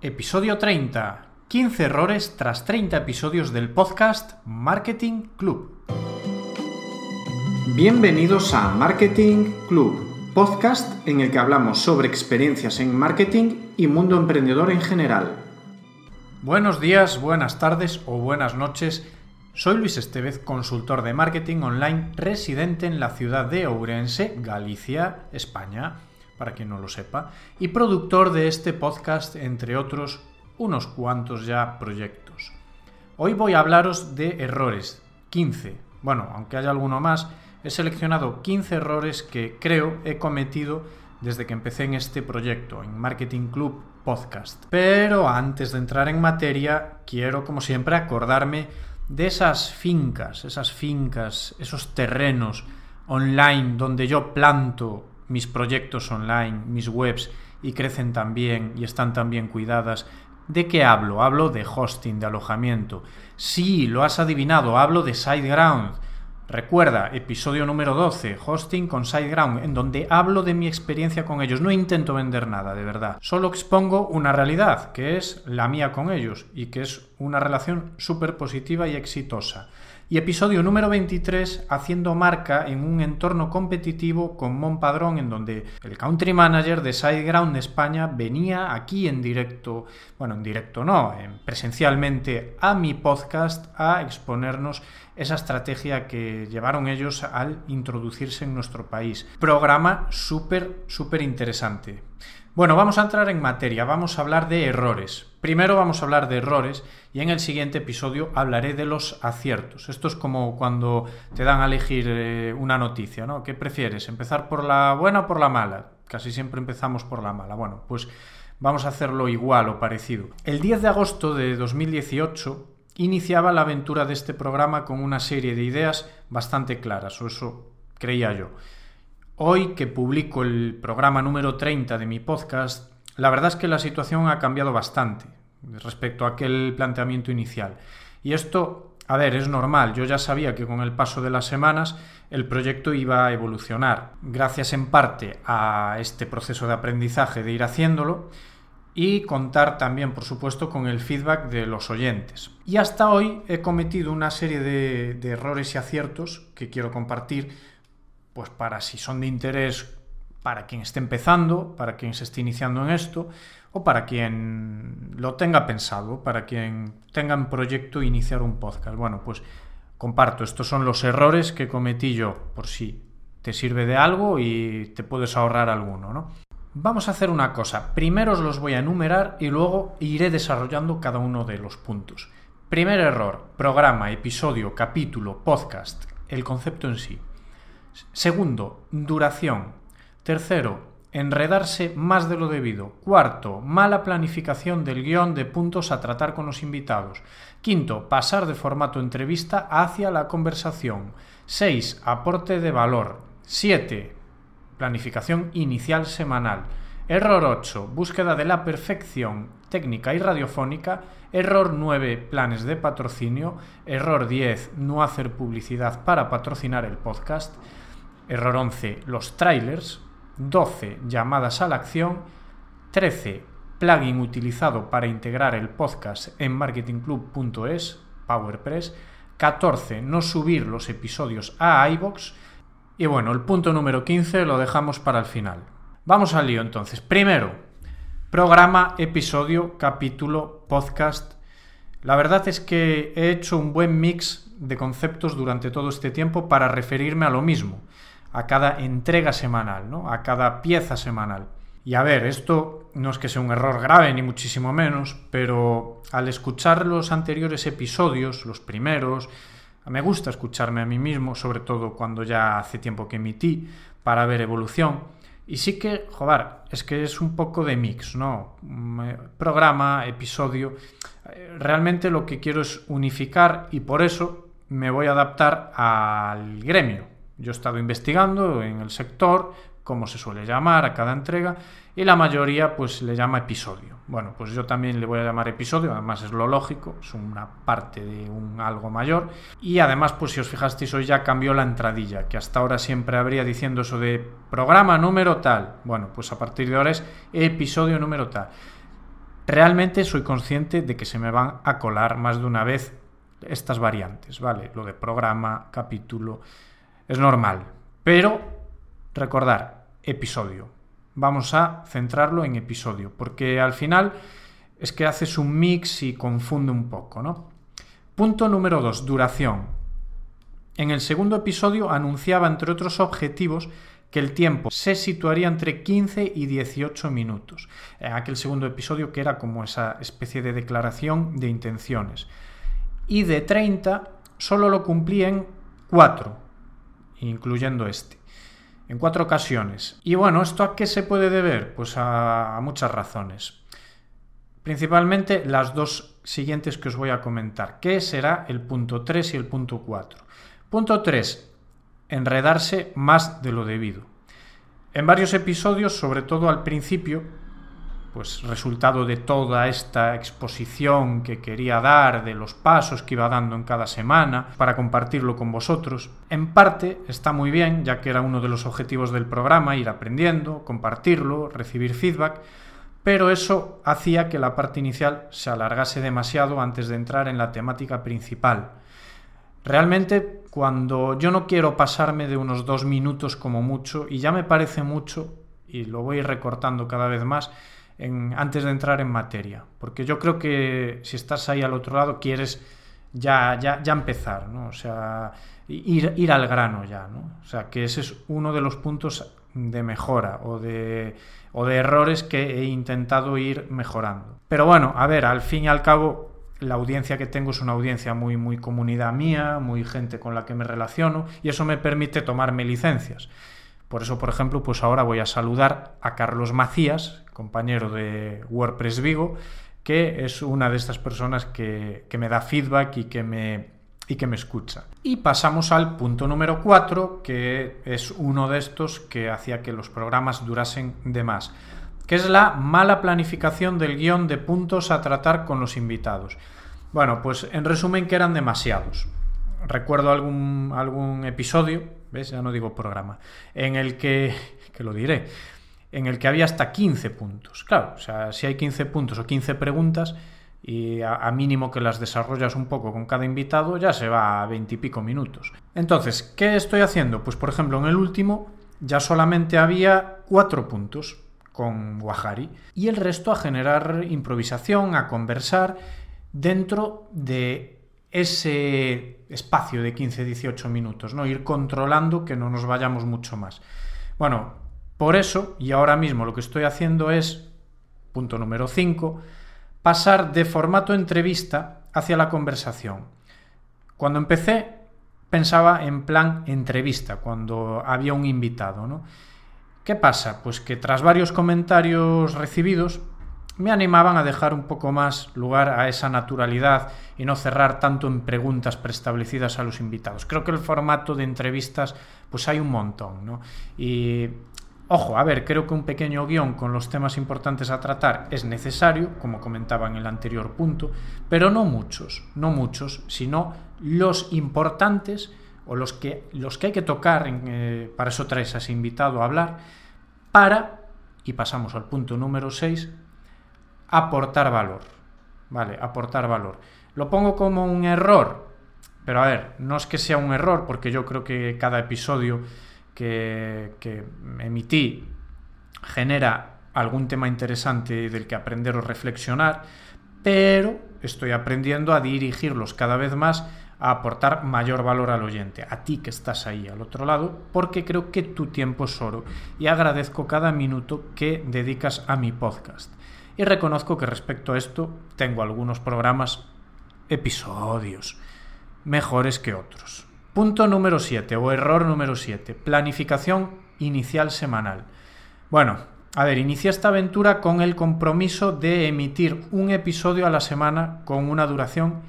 Episodio 30. 15 errores tras 30 episodios del podcast Marketing Club. Bienvenidos a Marketing Club, podcast en el que hablamos sobre experiencias en marketing y mundo emprendedor en general. Buenos días, buenas tardes o buenas noches. Soy Luis Estevez, consultor de marketing online residente en la ciudad de Ourense, Galicia, España para quien no lo sepa, y productor de este podcast, entre otros unos cuantos ya proyectos. Hoy voy a hablaros de errores, 15. Bueno, aunque haya alguno más, he seleccionado 15 errores que creo he cometido desde que empecé en este proyecto, en Marketing Club Podcast. Pero antes de entrar en materia, quiero, como siempre, acordarme de esas fincas, esas fincas, esos terrenos online donde yo planto mis proyectos online, mis webs, y crecen también y están tan bien cuidadas. ¿De qué hablo? Hablo de hosting, de alojamiento. Sí, lo has adivinado, hablo de SiteGround. Recuerda, episodio número 12, hosting con SiteGround, en donde hablo de mi experiencia con ellos. No intento vender nada, de verdad. Solo expongo una realidad, que es la mía con ellos, y que es una relación súper positiva y exitosa y episodio número 23 haciendo marca en un entorno competitivo con Mon Padrón en donde el country manager de SiteGround España venía aquí en directo, bueno, en directo no, presencialmente a mi podcast a exponernos esa estrategia que llevaron ellos al introducirse en nuestro país. Programa súper, súper interesante. Bueno, vamos a entrar en materia, vamos a hablar de errores. Primero vamos a hablar de errores y en el siguiente episodio hablaré de los aciertos. Esto es como cuando te dan a elegir eh, una noticia, ¿no? ¿Qué prefieres? ¿Empezar por la buena o por la mala? Casi siempre empezamos por la mala. Bueno, pues vamos a hacerlo igual o parecido. El 10 de agosto de 2018 iniciaba la aventura de este programa con una serie de ideas bastante claras, o eso creía yo. Hoy que publico el programa número 30 de mi podcast, la verdad es que la situación ha cambiado bastante respecto a aquel planteamiento inicial. Y esto, a ver, es normal. Yo ya sabía que con el paso de las semanas el proyecto iba a evolucionar, gracias en parte a este proceso de aprendizaje de ir haciéndolo y contar también, por supuesto, con el feedback de los oyentes. Y hasta hoy he cometido una serie de, de errores y aciertos que quiero compartir pues para si son de interés para quien esté empezando, para quien se esté iniciando en esto, o para quien lo tenga pensado, para quien tenga en proyecto iniciar un podcast. Bueno, pues comparto, estos son los errores que cometí yo, por si te sirve de algo y te puedes ahorrar alguno, ¿no? Vamos a hacer una cosa, primero os los voy a enumerar y luego iré desarrollando cada uno de los puntos. Primer error, programa, episodio, capítulo, podcast, el concepto en sí. Segundo, duración. Tercero, enredarse más de lo debido. Cuarto, mala planificación del guion de puntos a tratar con los invitados. Quinto, pasar de formato entrevista hacia la conversación. Seis, aporte de valor. Siete, planificación inicial semanal. Error 8. Búsqueda de la perfección técnica y radiofónica. Error 9. Planes de patrocinio. Error 10. No hacer publicidad para patrocinar el podcast. Error 11, los trailers. 12, llamadas a la acción. 13, plugin utilizado para integrar el podcast en marketingclub.es, PowerPress. 14, no subir los episodios a iBox. Y bueno, el punto número 15 lo dejamos para el final. Vamos al lío entonces. Primero, programa, episodio, capítulo, podcast. La verdad es que he hecho un buen mix de conceptos durante todo este tiempo para referirme a lo mismo a cada entrega semanal, ¿no? a cada pieza semanal. Y a ver, esto no es que sea un error grave, ni muchísimo menos, pero al escuchar los anteriores episodios, los primeros, me gusta escucharme a mí mismo, sobre todo cuando ya hace tiempo que emití, para ver evolución. Y sí que, joder, es que es un poco de mix, ¿no? Programa, episodio. Realmente lo que quiero es unificar y por eso me voy a adaptar al gremio, yo he estado investigando en el sector cómo se suele llamar a cada entrega y la mayoría pues le llama episodio. Bueno, pues yo también le voy a llamar episodio, además es lo lógico, es una parte de un algo mayor y además pues si os fijasteis hoy ya cambió la entradilla, que hasta ahora siempre habría diciendo eso de programa número tal. Bueno, pues a partir de ahora es episodio número tal. Realmente soy consciente de que se me van a colar más de una vez estas variantes, ¿vale? Lo de programa, capítulo, es normal. Pero recordar, episodio. Vamos a centrarlo en episodio, porque al final es que haces un mix y confunde un poco, ¿no? Punto número 2, duración. En el segundo episodio anunciaba, entre otros objetivos, que el tiempo se situaría entre 15 y 18 minutos. En aquel segundo episodio que era como esa especie de declaración de intenciones. Y de 30 solo lo cumplí en 4, incluyendo este. En cuatro ocasiones. Y bueno, ¿esto a qué se puede deber? Pues a, muchas razones. Principalmente las dos siguientes que os voy a comentar, que será el punto 3 y el punto 4. Punto 3 enredarse más de lo debido. En varios episodios, sobre todo al principio, pues resultado de toda esta exposición que quería dar, de los pasos que iba dando en cada semana, para compartirlo con vosotros, en parte está muy bien, ya que era uno de los objetivos del programa, ir aprendiendo, compartirlo, recibir feedback, pero eso hacía que la parte inicial se alargase demasiado antes de entrar en la temática principal. Realmente cuando yo no quiero pasarme de unos dos minutos como mucho, y ya me parece mucho, y lo voy recortando cada vez más, antes de entrar en materia. Porque yo creo que si estás ahí al otro lado quieres ya, ya, ya empezar, ¿no? O sea, ir, ir al grano ya, ¿no? O sea, que ese es uno de los puntos de mejora o de, o de errores que he intentado ir mejorando. Pero bueno, a ver, al fin y al cabo la audiencia que tengo es una audiencia muy, muy comunidad mía, muy gente con la que me relaciono y eso me permite tomarme licencias. Por eso, por ejemplo, pues ahora voy a saludar a Carlos Macías, compañero de WordPress Vigo, que es una de estas personas que, que me da feedback y que me, y que me escucha. Y pasamos al punto número 4, que es uno de estos que hacía que los programas durasen de más que es la mala planificación del guion de puntos a tratar con los invitados. Bueno, pues en resumen que eran demasiados. Recuerdo algún, algún episodio, ¿ves? Ya no digo programa, en el que, que lo diré, en el que había hasta 15 puntos. Claro, o sea, si hay 15 puntos o 15 preguntas y a, a mínimo que las desarrollas un poco con cada invitado, ya se va a 20 y pico minutos. Entonces, ¿qué estoy haciendo? Pues por ejemplo, en el último ya solamente había 4 puntos con Wahari y el resto a generar improvisación, a conversar dentro de ese espacio de 15-18 minutos, ¿no? Ir controlando que no nos vayamos mucho más. Bueno, por eso, y ahora mismo lo que estoy haciendo es, punto número 5, pasar de formato entrevista hacia la conversación. Cuando empecé pensaba en plan entrevista, cuando había un invitado, ¿no? ¿Qué pasa? Pues que tras varios comentarios recibidos me animaban a dejar un poco más lugar a esa naturalidad y no cerrar tanto en preguntas preestablecidas a los invitados. Creo que el formato de entrevistas pues hay un montón, ¿no? Y ojo, a ver, creo que un pequeño guion con los temas importantes a tratar es necesario, como comentaba en el anterior punto, pero no muchos, no muchos, sino los importantes o los que, los que hay que tocar, eh, para eso traes a ese invitado a hablar, para, y pasamos al punto número 6, aportar valor. Vale, aportar valor. Lo pongo como un error, pero a ver, no es que sea un error, porque yo creo que cada episodio que, que emití genera algún tema interesante del que aprender o reflexionar, pero estoy aprendiendo a dirigirlos cada vez más a aportar mayor valor al oyente, a ti que estás ahí al otro lado, porque creo que tu tiempo es oro y agradezco cada minuto que dedicas a mi podcast. Y reconozco que respecto a esto tengo algunos programas, episodios, mejores que otros. Punto número 7 o error número 7, planificación inicial semanal. Bueno, a ver, inicié esta aventura con el compromiso de emitir un episodio a la semana con una duración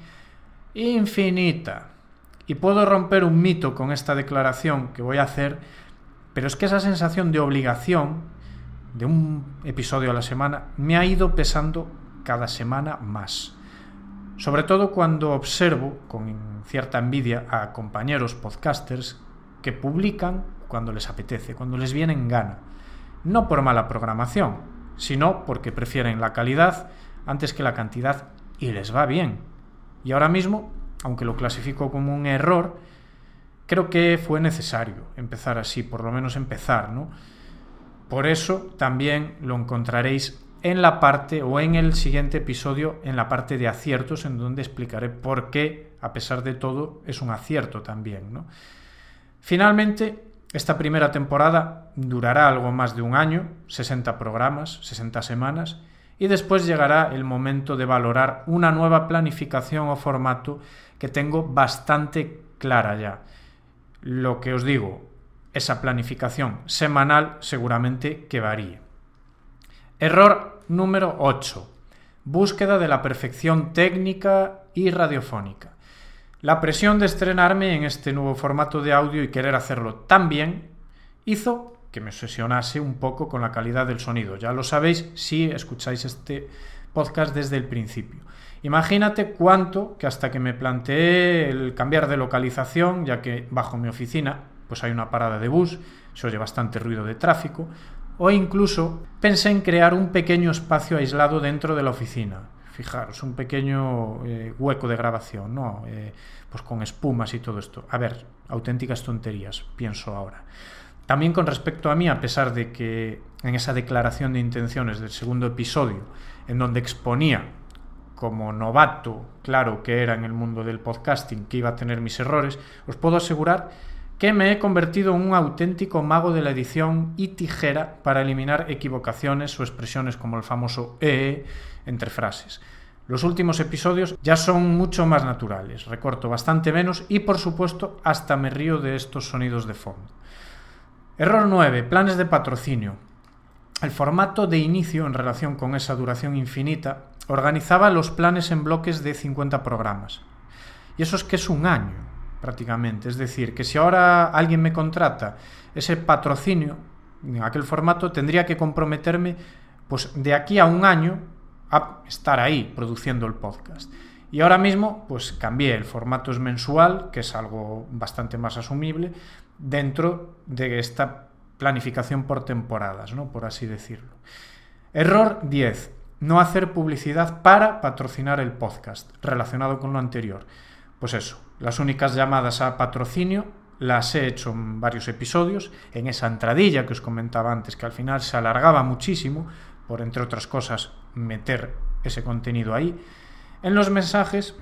infinita. Y puedo romper un mito con esta declaración que voy a hacer, pero es que esa sensación de obligación de un episodio a la semana me ha ido pesando cada semana más. Sobre todo cuando observo con cierta envidia a compañeros podcasters que publican cuando les apetece, cuando les viene en gana. No por mala programación, sino porque prefieren la calidad antes que la cantidad y les va bien. Y ahora mismo, aunque lo clasifico como un error, creo que fue necesario empezar así, por lo menos empezar, ¿no? Por eso también lo encontraréis en la parte o en el siguiente episodio en la parte de aciertos en donde explicaré por qué a pesar de todo es un acierto también ¿no? finalmente esta primera temporada durará algo más de un año 60 programas 60 semanas y después llegará el momento de valorar una nueva planificación o formato que tengo bastante clara ya lo que os digo esa planificación semanal seguramente que varíe Error número 8. Búsqueda de la perfección técnica y radiofónica. La presión de estrenarme en este nuevo formato de audio y querer hacerlo tan bien hizo que me obsesionase un poco con la calidad del sonido. Ya lo sabéis si escucháis este podcast desde el principio. Imagínate cuánto que hasta que me planteé el cambiar de localización, ya que bajo mi oficina pues hay una parada de bus, se oye bastante ruido de tráfico, o incluso pensé en crear un pequeño espacio aislado dentro de la oficina. Fijaros, un pequeño eh, hueco de grabación, ¿no? Eh, pues con espumas y todo esto. A ver, auténticas tonterías, pienso ahora. También con respecto a mí, a pesar de que en esa declaración de intenciones del segundo episodio, en donde exponía como novato, claro que era en el mundo del podcasting, que iba a tener mis errores, os puedo asegurar que me he convertido en un auténtico mago de la edición y tijera para eliminar equivocaciones o expresiones como el famoso EE entre frases. Los últimos episodios ya son mucho más naturales, recorto bastante menos y por supuesto hasta me río de estos sonidos de fondo. Error 9. Planes de patrocinio. El formato de inicio en relación con esa duración infinita organizaba los planes en bloques de 50 programas. Y eso es que es un año prácticamente. Es decir, que si ahora alguien me contrata ese patrocinio en aquel formato, tendría que comprometerme pues de aquí a un año a estar ahí produciendo el podcast. Y ahora mismo, pues cambié, el formato es mensual, que es algo bastante más asumible, dentro de esta planificación por temporadas, ¿no? por así decirlo. Error 10. No hacer publicidad para patrocinar el podcast, relacionado con lo anterior. Pues eso, las únicas llamadas a patrocinio las he hecho en varios episodios, en esa entradilla que os comentaba antes, que al final se alargaba muchísimo, por entre otras cosas meter ese contenido ahí, en los mensajes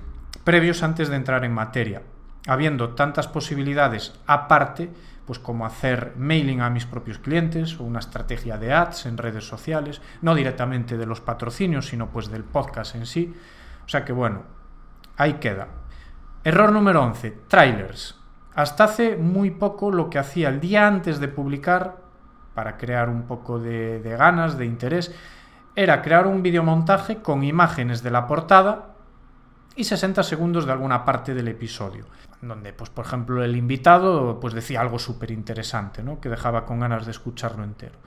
previos antes de entrar en materia, habiendo tantas posibilidades aparte, pues como hacer mailing a mis propios clientes o una estrategia de ads en redes sociales, no directamente de los patrocinios, sino pues del podcast en sí. O sea que bueno, ahí queda. Error número 11. Trailers. Hasta hace muy poco lo que hacía el día antes de publicar, para crear un poco de, ganas, de interés, era crear un videomontaje con imágenes de la portada y 60 segundos de alguna parte del episodio, donde, pues, por ejemplo, el invitado pues, decía algo súper interesante, ¿no? que dejaba con ganas de escucharlo entero.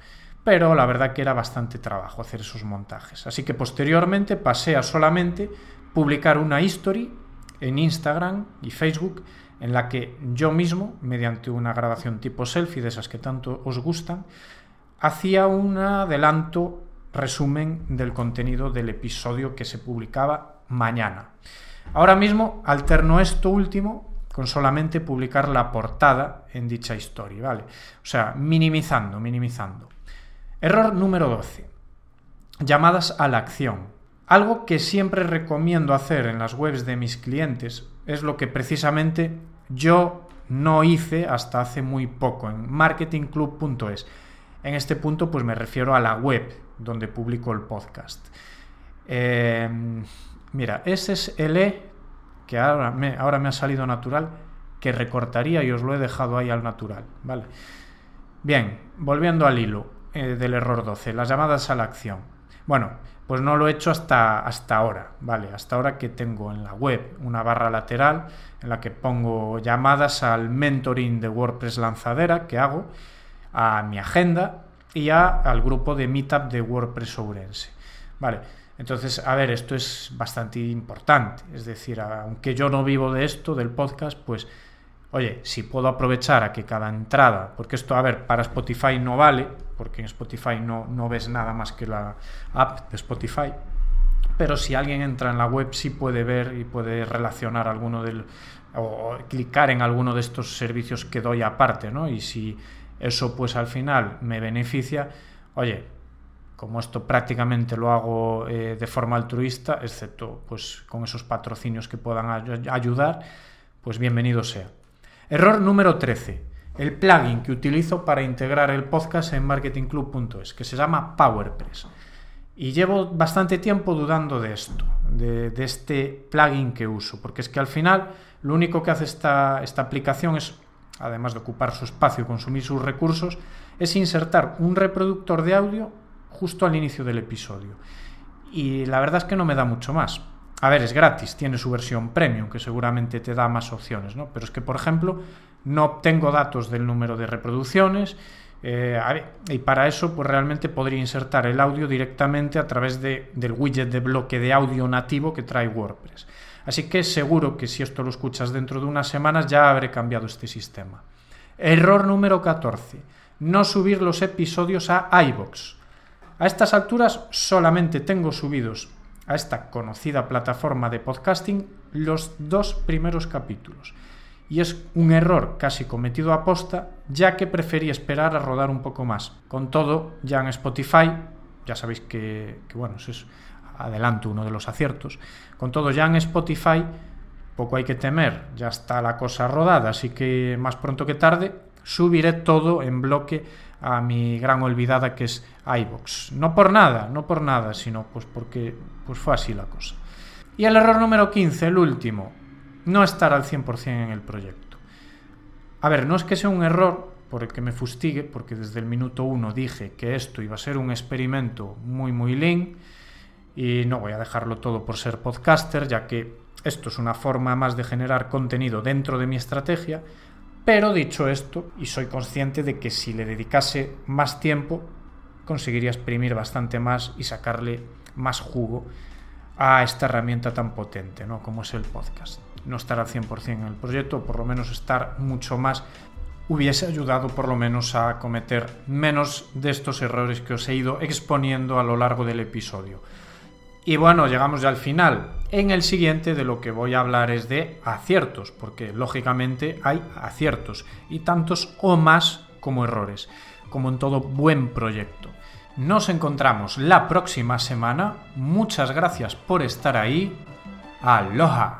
Pero la verdad que era bastante trabajo hacer esos montajes. Así que posteriormente pasé a solamente publicar una history en Instagram y Facebook en la que yo mismo, mediante una grabación tipo selfie de esas que tanto os gustan, hacía un adelanto resumen del contenido del episodio que se publicaba mañana. Ahora mismo alterno esto último con solamente publicar la portada en dicha historia, ¿vale? O sea, minimizando, minimizando. Error número 12. Llamadas a la acción. Algo que siempre recomiendo hacer en las webs de mis clientes es lo que precisamente yo no hice hasta hace muy poco en marketingclub.es. En este punto pues me refiero a la web donde publico el podcast. Em, mira, ese es el E que ahora me, ahora me ha salido natural que recortaría y os lo he dejado ahí al natural. ¿vale? Bien, volviendo al hilo eh, del error 12, las llamadas a la acción. Bueno, pues no lo he hecho hasta, hasta ahora, ¿vale? Hasta ahora que tengo en la web una barra lateral en la que pongo llamadas al mentoring de WordPress lanzadera que hago, a mi agenda y al grupo de Meetup de WordPress Ourense, ¿vale? Entonces, a ver, esto es bastante importante, es decir, aunque yo no vivo de esto, del podcast, pues oye, si puedo aprovechar a que cada entrada, porque esto, a ver, para Spotify no vale, porque en Spotify no, no ves nada más que la app de Spotify, pero si alguien entra en la web sí puede ver y puede relacionar alguno del o clicar en alguno de estos servicios que doy aparte, ¿no? Y si eso pues al final me beneficia, oye, como esto prácticamente lo hago eh, de forma altruista, excepto pues con esos patrocinios que puedan ayudar, pues bienvenido sea. Error número 13. El plugin que utilizo para integrar el podcast en marketingclub.es, que se llama PowerPress. Y llevo bastante tiempo dudando de esto, de, este plugin que uso, porque es que al final lo único que hace esta, esta aplicación es, además de ocupar su espacio y consumir sus recursos, es insertar un reproductor de audio justo al inicio del episodio. Y la verdad es que no me da mucho más. A ver, es gratis, tiene su versión premium, que seguramente te da más opciones, ¿no? Pero es que, por ejemplo, no obtengo datos del número de reproducciones, eh, y para eso, pues realmente podría insertar el audio directamente a través de, del widget de bloque de audio nativo que trae WordPress. Así que seguro que si esto lo escuchas dentro de unas semanas ya habré cambiado este sistema. Error número 14. No subir los episodios a iBox. A estas alturas solamente tengo subidos a esta conocida plataforma de podcasting los dos primeros capítulos y es un error casi cometido a posta, ya que preferí esperar a rodar un poco más. Con todo, ya en Spotify, ya sabéis que, bueno, eso es adelanto uno de los aciertos, con todo ya en Spotify, poco hay que temer, ya está la cosa rodada, así que más pronto que tarde subiré todo en bloque a mi gran olvidada que es iBox. No por nada, no por nada, sino pues porque pues fue así la cosa. Y el error número 15, el último, no estar al 100% en el proyecto. A ver, no es que sea un error por el que me fustigue, porque desde el minuto uno dije que esto iba a ser un experimento muy, muy lean, y no voy a dejarlo todo por ser podcaster, ya que esto es una forma más de generar contenido dentro de mi estrategia, pero dicho esto, y soy consciente de que si le dedicase más tiempo, conseguiría exprimir bastante más y sacarle más jugo a esta herramienta tan potente, ¿no? como es el podcast no estar al 100% en el proyecto, o por lo menos estar mucho más, hubiese ayudado por lo menos a cometer menos de estos errores que os he ido exponiendo a lo largo del episodio. Y bueno, llegamos ya al final. En el siguiente de lo que voy a hablar es de aciertos, porque lógicamente hay aciertos, y tantos o más como errores, como en todo buen proyecto. Nos encontramos la próxima semana. Muchas gracias por estar ahí. Aloha.